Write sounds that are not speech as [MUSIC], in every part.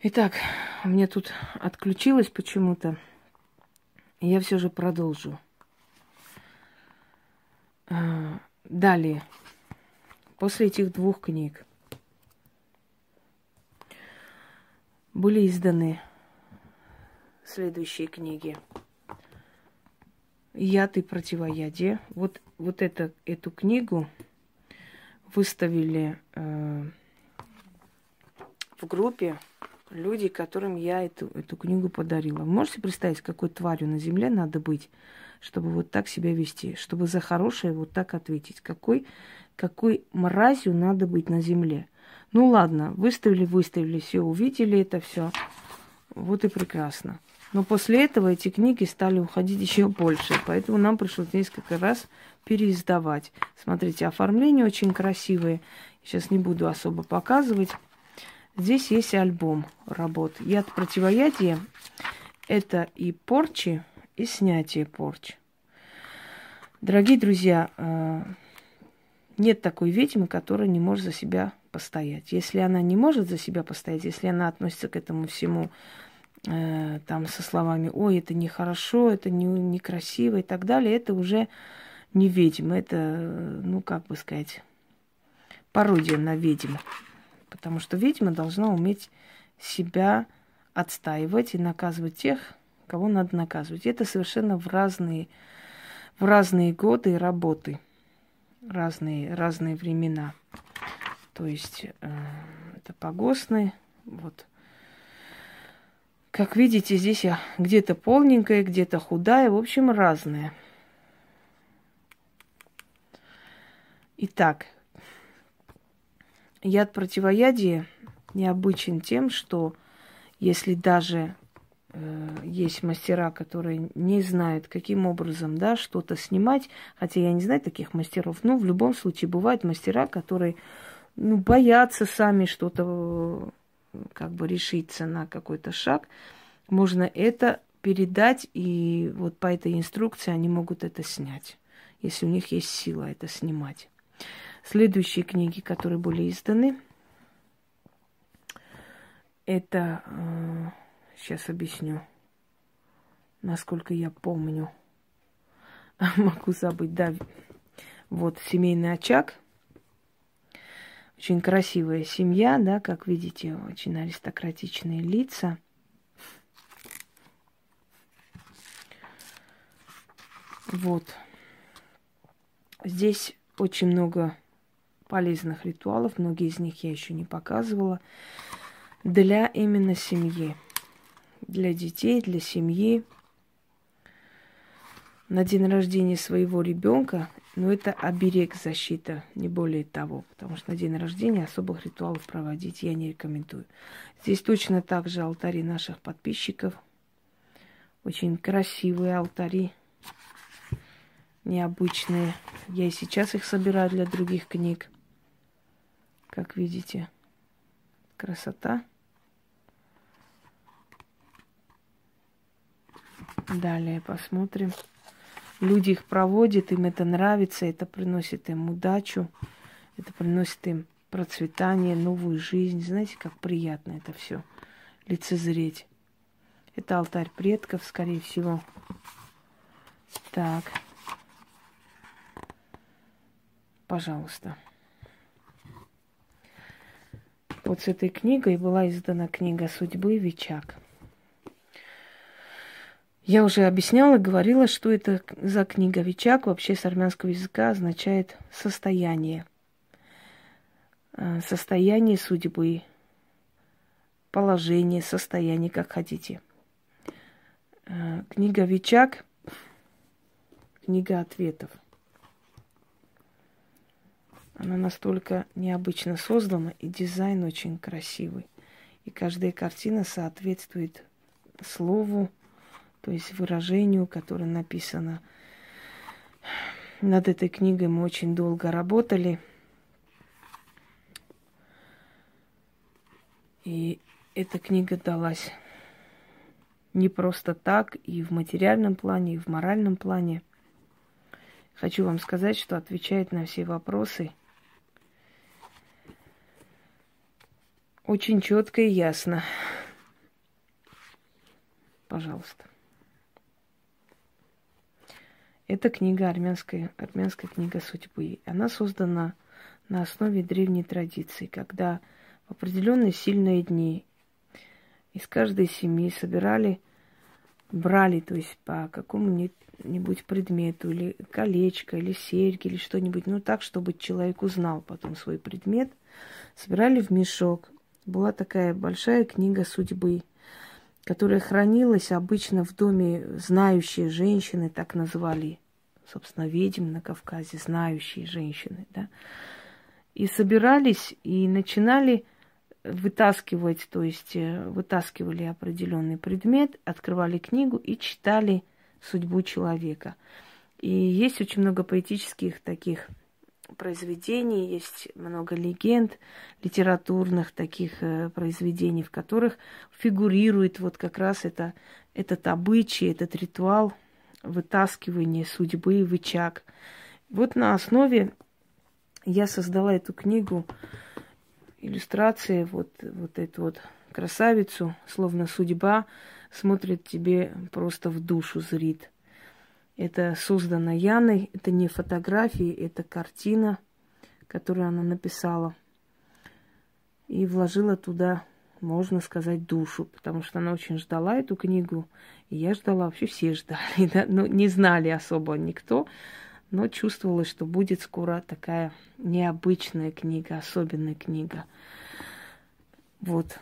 Итак, мне тут отключилось почему-то. Я все же продолжу. А, далее, после этих двух книг были изданы следующие книги. Яд и противоядие. Вот, вот это, эту книгу выставили э, в группе люди, которым я эту, эту книгу подарила. можете представить, какой тварью на земле надо быть, чтобы вот так себя вести, чтобы за хорошее вот так ответить? Какой, какой мразью надо быть на земле? Ну ладно, выставили, выставили, все, увидели это все. Вот и прекрасно. Но после этого эти книги стали уходить еще больше, поэтому нам пришлось несколько раз переиздавать. Смотрите, оформление очень красивое. Сейчас не буду особо показывать. Здесь есть альбом работ. Яд противоядия – это и порчи, и снятие порч. Дорогие друзья, э, нет такой ведьмы, которая не может за себя постоять. Если она не может за себя постоять, если она относится к этому всему э, там со словами «Ой, это нехорошо, это не, некрасиво» и так далее, это уже не ведьма, это, ну, как бы сказать, пародия на ведьму. Потому что ведьма должна уметь себя отстаивать и наказывать тех, кого надо наказывать. Это совершенно в разные, в разные годы работы, разные, разные времена. То есть э, это погостные, вот. Как видите, здесь я где-то полненькая, где-то худая, в общем, разная. Итак, Яд противоядия необычен тем, что если даже э, есть мастера, которые не знают, каким образом да, что-то снимать, хотя я не знаю таких мастеров, но в любом случае бывают мастера, которые ну, боятся сами что-то как бы решиться на какой-то шаг, можно это передать, и вот по этой инструкции они могут это снять, если у них есть сила это снимать. Следующие книги, которые были изданы, это, э, сейчас объясню, насколько я помню, [LAUGHS] могу забыть, да, вот семейный очаг, очень красивая семья, да, как видите, очень аристократичные лица. Вот. Здесь очень много полезных ритуалов, многие из них я еще не показывала, для именно семьи, для детей, для семьи. На день рождения своего ребенка, но это оберег, защита, не более того, потому что на день рождения особых ритуалов проводить я не рекомендую. Здесь точно так же алтари наших подписчиков, очень красивые алтари, необычные. Я и сейчас их собираю для других книг. Как видите, красота. Далее посмотрим. Люди их проводят, им это нравится, это приносит им удачу, это приносит им процветание, новую жизнь. Знаете, как приятно это все лицезреть. Это алтарь предков, скорее всего. Так. Пожалуйста. Вот с этой книгой была издана книга «Судьбы Вичак». Я уже объясняла, говорила, что это за книга Вичак вообще с армянского языка означает состояние. Э, состояние судьбы, положение, состояние, как хотите. Э, книга Вичак, книга ответов – она настолько необычно создана, и дизайн очень красивый. И каждая картина соответствует слову, то есть выражению, которое написано. Над этой книгой мы очень долго работали. И эта книга далась не просто так, и в материальном плане, и в моральном плане. Хочу вам сказать, что отвечает на все вопросы – очень четко и ясно. пожалуйста. Это книга армянская, армянская книга судьбы. Она создана на основе древней традиции, когда в определенные сильные дни из каждой семьи собирали, брали, то есть по какому-нибудь предмету, или колечко, или серьги, или что-нибудь, ну так, чтобы человек узнал потом свой предмет, собирали в мешок. Была такая большая книга судьбы, которая хранилась обычно в доме знающие женщины, так называли, собственно, ведьм на Кавказе, знающие женщины, да. И собирались и начинали вытаскивать, то есть э, вытаскивали определенный предмет, открывали книгу и читали судьбу человека. И есть очень много поэтических таких произведений, есть много легенд литературных таких э, произведений, в которых фигурирует вот как раз это, этот обычай, этот ритуал вытаскивания судьбы в очаг. Вот на основе я создала эту книгу иллюстрации, вот, вот эту вот красавицу, словно судьба смотрит тебе просто в душу, зрит. Это создано Яной, это не фотографии, это картина, которую она написала. И вложила туда, можно сказать, душу, потому что она очень ждала эту книгу. И я ждала, вообще все ждали, [LAUGHS] да? но не знали особо никто, но чувствовалось, что будет скоро такая необычная книга, особенная книга. Вот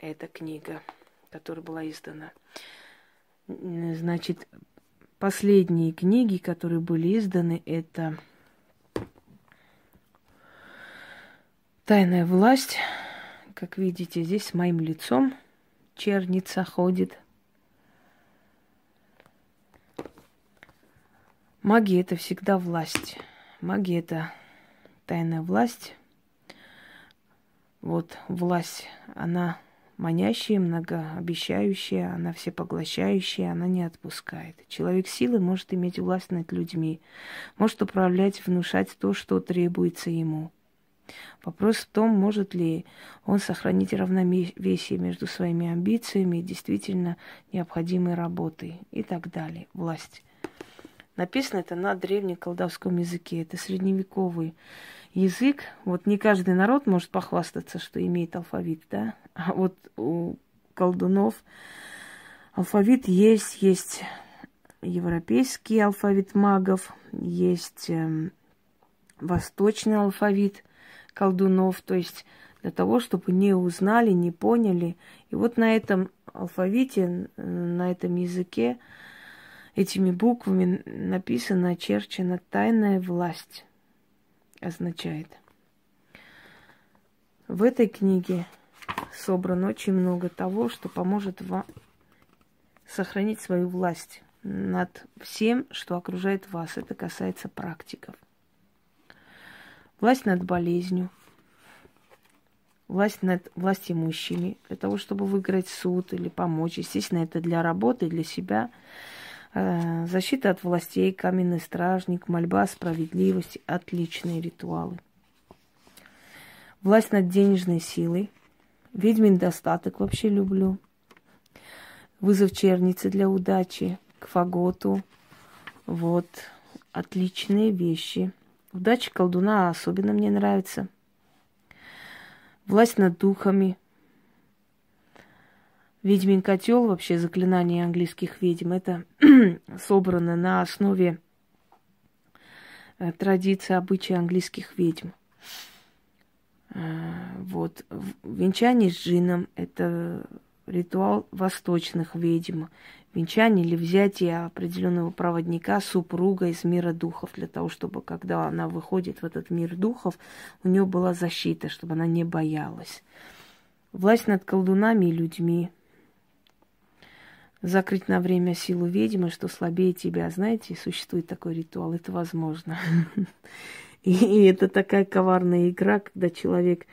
эта книга, которая была издана. Значит, последние книги, которые были изданы, это Тайная власть. Как видите, здесь с моим лицом черница ходит. Магия это всегда власть. Магия это тайная власть. Вот власть, она манящая, многообещающая, она всепоглощающая, она не отпускает. Человек силы может иметь власть над людьми, может управлять, внушать то, что требуется ему. Вопрос в том, может ли он сохранить равновесие между своими амбициями и действительно необходимой работой и так далее. Власть. Написано это на древнем колдовском языке. Это средневековый язык. Вот не каждый народ может похвастаться, что имеет алфавит, да? А вот у колдунов алфавит есть, есть европейский алфавит магов, есть э, восточный алфавит колдунов, то есть для того, чтобы не узнали, не поняли. И вот на этом алфавите, на этом языке этими буквами написано, очерчена тайная власть означает. В этой книге собрано очень много того, что поможет вам сохранить свою власть над всем, что окружает вас. Это касается практиков. Власть над болезнью, власть над власть имущими, для того, чтобы выиграть суд или помочь. Естественно, это для работы, для себя. Э, защита от властей, каменный стражник, мольба о справедливости, отличные ритуалы. Власть над денежной силой. Ведьмин достаток вообще люблю. Вызов черницы для удачи, к фаготу. Вот, отличные вещи. Удача колдуна особенно мне нравится. Власть над духами – Ведьмин котел, вообще заклинание английских ведьм, это [CLEARS THROAT] собрано на основе э, традиции, обычаи английских ведьм. Э, вот. Венчание с джином – это ритуал восточных ведьм. Венчание или взятие определенного проводника, супруга из мира духов, для того, чтобы, когда она выходит в этот мир духов, у нее была защита, чтобы она не боялась. Власть над колдунами и людьми – закрыть на время силу ведьмы, что слабее тебя. Знаете, существует такой ритуал, это возможно. [LAUGHS] И это такая коварная игра, когда человек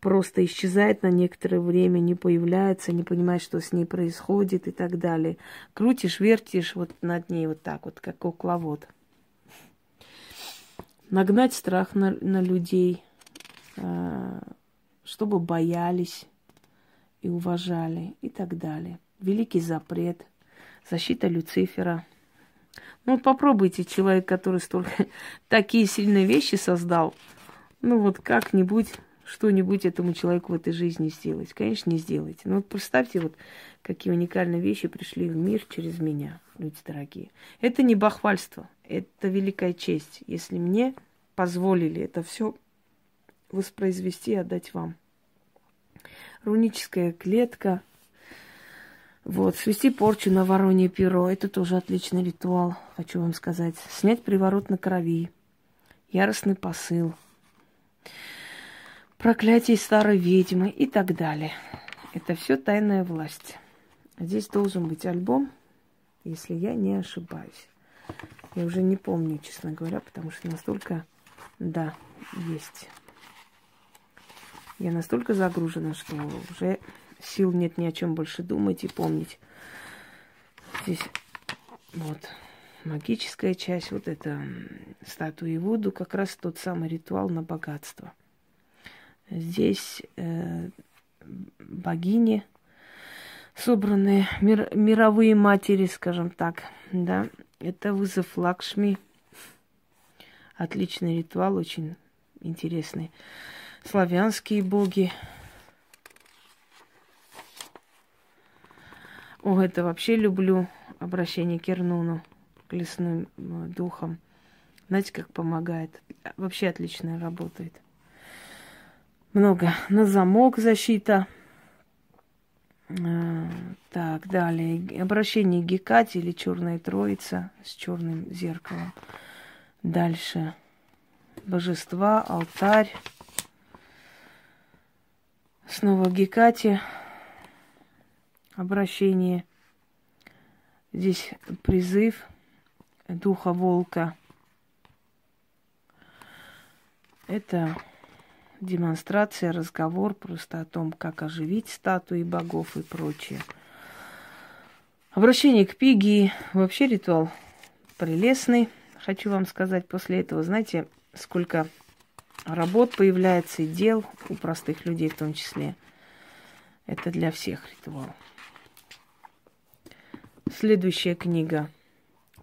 просто исчезает на некоторое время, не появляется, не понимает, что с ней происходит и так далее. Крутишь, вертишь вот над ней вот так вот, как кукловод. Нагнать страх на, на людей, а, чтобы боялись и уважали и так далее. Великий запрет, защита Люцифера. Ну, попробуйте, человек, который столько [LAUGHS] такие сильные вещи создал, ну вот как-нибудь что-нибудь этому человеку в этой жизни сделать. Конечно, не сделаете. Но вот представьте, вот какие уникальные вещи пришли в мир через меня, люди дорогие. Это не бахвальство, это великая честь, если мне позволили это все воспроизвести и отдать вам. Руническая клетка. Вот, свести порчу на воронье перо. Это тоже отличный ритуал, хочу вам сказать. Снять приворот на крови. Яростный посыл проклятий старой ведьмы и так далее. Это все тайная власть. Здесь должен быть альбом, если я не ошибаюсь. Я уже не помню, честно говоря, потому что настолько, да, есть. Я настолько загружена, что уже сил нет ни о чем больше думать и помнить. Здесь вот магическая часть, вот это статуи Вуду, как раз тот самый ритуал на богатство – Здесь э, богини, собранные мир, мировые матери, скажем так, да. Это вызов Лакшми. Отличный ритуал, очень интересный. Славянские боги. О, это вообще люблю обращение к Ернуну, к лесным э, духам. Знаете, как помогает? Вообще отлично работает много. На замок защита. А, так, далее. Обращение Гекати или Черная Троица с черным зеркалом. Дальше. Божества, алтарь. Снова Гекати. Обращение. Здесь призыв духа волка. Это демонстрация, разговор просто о том, как оживить статуи богов и прочее. Обращение к Пиги. Вообще ритуал прелестный. Хочу вам сказать после этого, знаете, сколько работ появляется и дел у простых людей в том числе. Это для всех ритуал. Следующая книга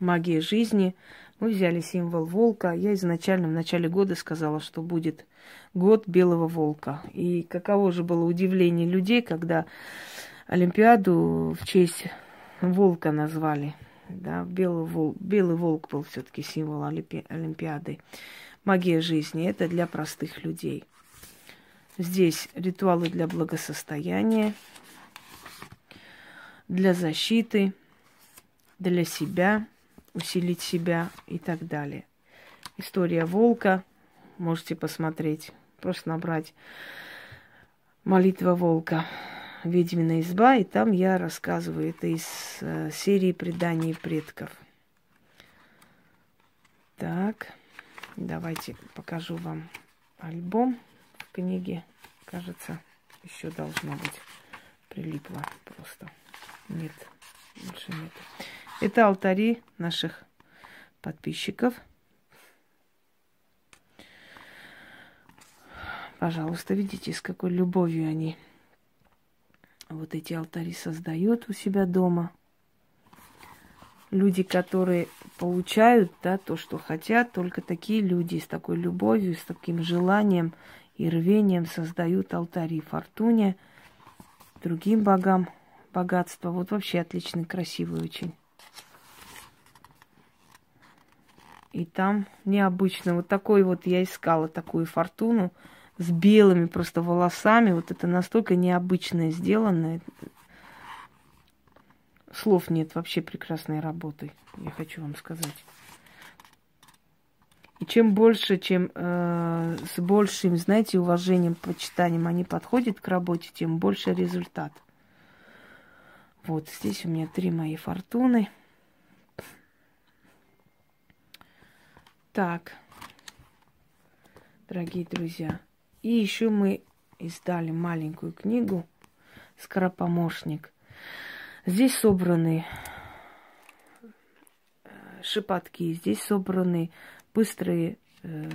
«Магия жизни». Мы взяли символ волка. Я изначально в начале года сказала, что будет год белого волка. И каково же было удивление людей, когда Олимпиаду в честь волка назвали. Да, белый волк, белый волк был все-таки символ Олимпиады. Магия жизни это для простых людей. Здесь ритуалы для благосостояния, для защиты, для себя, усилить себя и так далее. История волка можете посмотреть. Просто набрать «Молитва волка», «Ведьмина изба», и там я рассказываю это из э, серии преданий предков. Так, давайте покажу вам альбом в книге. Кажется, еще должно быть прилипло просто. Нет, больше нет. Это алтари наших подписчиков – Пожалуйста, видите, с какой любовью они вот эти алтари создают у себя дома. Люди, которые получают да, то, что хотят, только такие люди с такой любовью, с таким желанием и рвением создают алтари фортуне, другим богам богатства. Вот вообще отличный, красивый очень. И там необычно. Вот такой вот я искала такую фортуну с белыми просто волосами. Вот это настолько необычное сделанное. Слов нет, вообще прекрасной работы, я хочу вам сказать. И чем больше, чем э, с большим, знаете, уважением, почитанием они подходят к работе, тем больше результат. Вот здесь у меня три мои фортуны. Так, дорогие друзья, и еще мы издали маленькую книгу «Скоропомощник». Здесь собраны э, шепотки, здесь собраны быстрые э,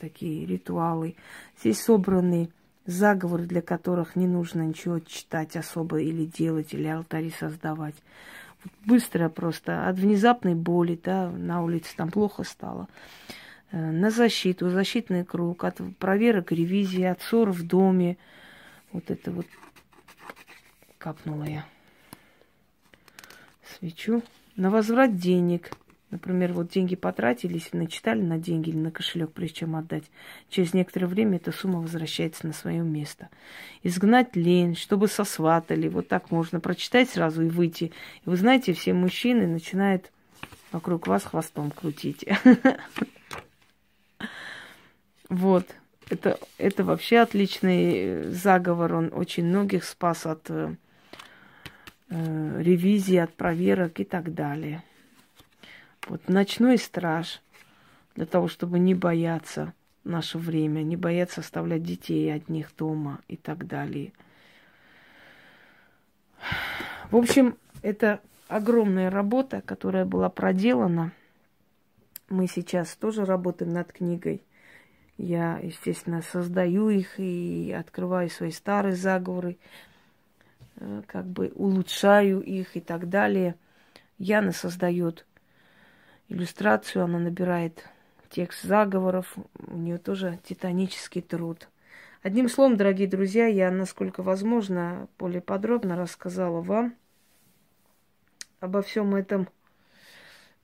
такие ритуалы, здесь собраны заговоры, для которых не нужно ничего читать особо или делать, или алтари создавать. Быстро просто от внезапной боли, да, на улице там плохо стало. Э, на защиту, защитный круг, от проверок, ревизии, от ссор в доме. Вот это вот капнула я свечу. На возврат денег – Например, вот деньги потратились, начитали на деньги или на кошелек, прежде чем отдать. Через некоторое время эта сумма возвращается на свое место. Изгнать лень, чтобы сосватали. Вот так можно прочитать сразу и выйти. И вы знаете, все мужчины начинают вокруг вас хвостом крутить. [LAUGHS] Вот. Это, это вообще отличный э, заговор. Он очень многих спас от э, э ревизии, от проверок и так далее. Вот ночной страж для того, чтобы не бояться наше время, не бояться оставлять детей одних дома и так далее. В общем, это огромная работа, которая была проделана. Мы сейчас тоже работаем над книгой. Я, естественно, создаю их и открываю свои старые заговоры, э, как бы улучшаю их и так далее. Яна создает иллюстрацию, она набирает текст заговоров, у нее тоже титанический труд. Одним словом, дорогие друзья, я, насколько возможно, более подробно рассказала вам обо всем этом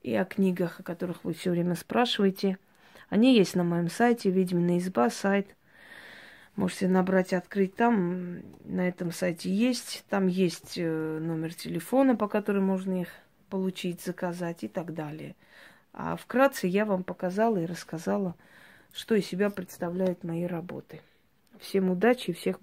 и о книгах, о которых вы все время спрашиваете. Они есть на моем сайте, Ведьмина изба, сайт. Можете набрать, открыть там. На этом сайте есть. Там есть э, номер телефона, по которому можно их получить, заказать и так далее. А вкратце я вам показала и рассказала, что из себя представляют мои работы. Всем удачи и всех